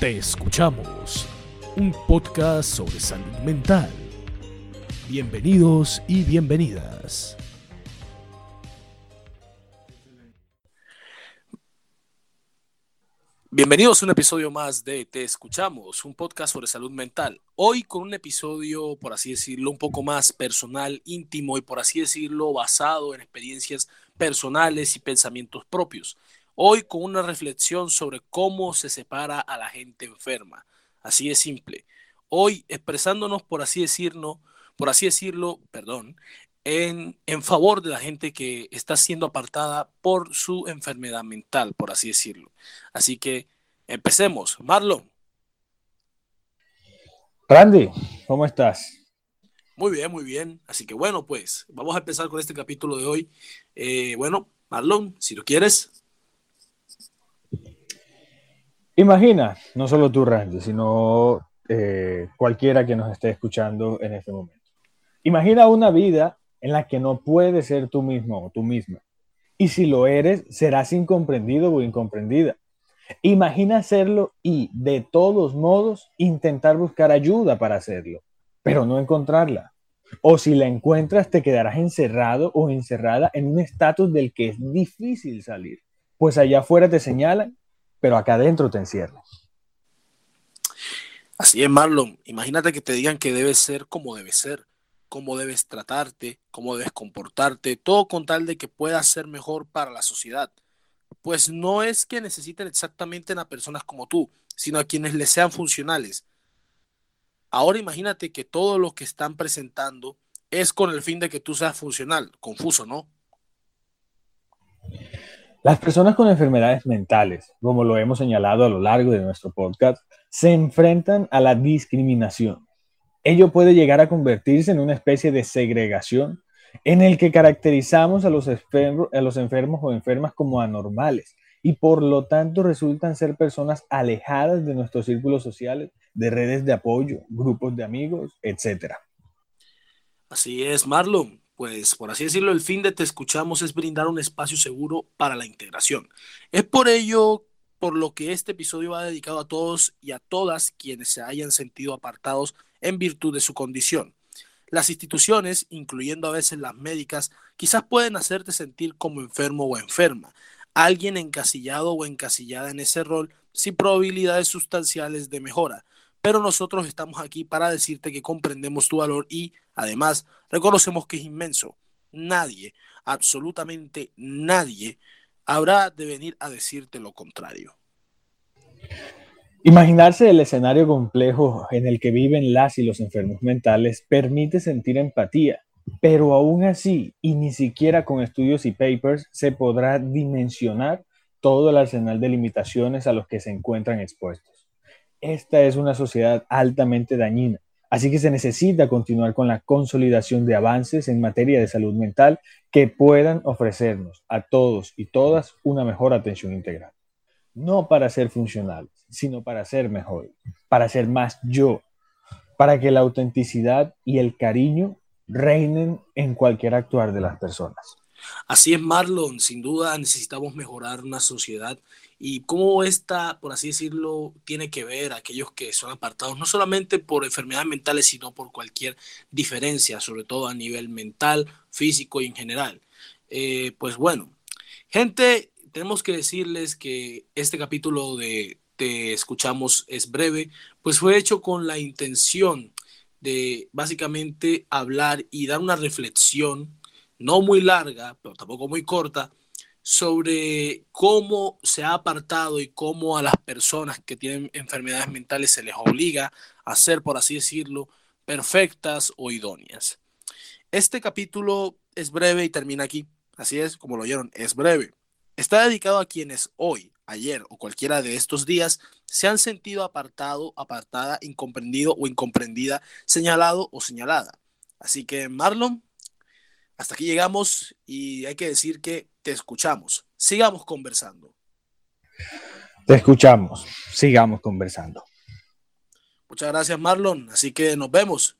Te escuchamos, un podcast sobre salud mental. Bienvenidos y bienvenidas. Bienvenidos a un episodio más de Te Escuchamos, un podcast sobre salud mental. Hoy con un episodio, por así decirlo, un poco más personal, íntimo y por así decirlo, basado en experiencias personales y pensamientos propios. Hoy con una reflexión sobre cómo se separa a la gente enferma. Así de simple. Hoy expresándonos, por así decirlo, por así decirlo, perdón, en, en, favor de la gente que está siendo apartada por su enfermedad mental, por así decirlo. Así que empecemos. Marlon. Randy, ¿cómo estás? Muy bien, muy bien. Así que bueno, pues vamos a empezar con este capítulo de hoy. Eh, bueno, Marlon, si lo quieres. Imagina, no solo tú, Randy, sino eh, cualquiera que nos esté escuchando en este momento. Imagina una vida en la que no puedes ser tú mismo o tú misma. Y si lo eres, serás incomprendido o incomprendida. Imagina hacerlo y, de todos modos, intentar buscar ayuda para hacerlo, pero no encontrarla. O si la encuentras, te quedarás encerrado o encerrada en un estatus del que es difícil salir, pues allá afuera te señalan, pero acá adentro te encierran. Así es, Marlon. Imagínate que te digan que debes ser como debes ser cómo debes tratarte, cómo debes comportarte, todo con tal de que puedas ser mejor para la sociedad. Pues no es que necesiten exactamente a personas como tú, sino a quienes les sean funcionales. Ahora imagínate que todo lo que están presentando es con el fin de que tú seas funcional. Confuso, ¿no? Las personas con enfermedades mentales, como lo hemos señalado a lo largo de nuestro podcast, se enfrentan a la discriminación ello puede llegar a convertirse en una especie de segregación en el que caracterizamos a los, enfermos, a los enfermos o enfermas como anormales y por lo tanto resultan ser personas alejadas de nuestros círculos sociales, de redes de apoyo, grupos de amigos, etc. Así es, Marlon. Pues por así decirlo, el fin de Te Escuchamos es brindar un espacio seguro para la integración. Es por ello por lo que este episodio va dedicado a todos y a todas quienes se hayan sentido apartados en virtud de su condición. Las instituciones, incluyendo a veces las médicas, quizás pueden hacerte sentir como enfermo o enferma, alguien encasillado o encasillada en ese rol sin probabilidades sustanciales de mejora. Pero nosotros estamos aquí para decirte que comprendemos tu valor y, además, reconocemos que es inmenso. Nadie, absolutamente nadie, habrá de venir a decirte lo contrario. Imaginarse el escenario complejo en el que viven las y los enfermos mentales permite sentir empatía, pero aún así, y ni siquiera con estudios y papers, se podrá dimensionar todo el arsenal de limitaciones a los que se encuentran expuestos. Esta es una sociedad altamente dañina, así que se necesita continuar con la consolidación de avances en materia de salud mental que puedan ofrecernos a todos y todas una mejor atención integral. No para ser funcionales, sino para ser mejor, para ser más yo, para que la autenticidad y el cariño reinen en cualquier actuar de las personas. Así es, Marlon. Sin duda necesitamos mejorar una sociedad y cómo esta, por así decirlo, tiene que ver a aquellos que son apartados, no solamente por enfermedades mentales, sino por cualquier diferencia, sobre todo a nivel mental, físico y en general. Eh, pues bueno, gente, tenemos que decirles que este capítulo de te escuchamos es breve, pues fue hecho con la intención de básicamente hablar y dar una reflexión, no muy larga, pero tampoco muy corta, sobre cómo se ha apartado y cómo a las personas que tienen enfermedades mentales se les obliga a ser, por así decirlo, perfectas o idóneas. Este capítulo es breve y termina aquí. Así es, como lo oyeron, es breve. Está dedicado a quienes hoy, ayer o cualquiera de estos días se han sentido apartado, apartada, incomprendido o incomprendida, señalado o señalada. Así que, Marlon, hasta aquí llegamos y hay que decir que te escuchamos. Sigamos conversando. Te escuchamos. Sigamos conversando. Muchas gracias, Marlon. Así que nos vemos.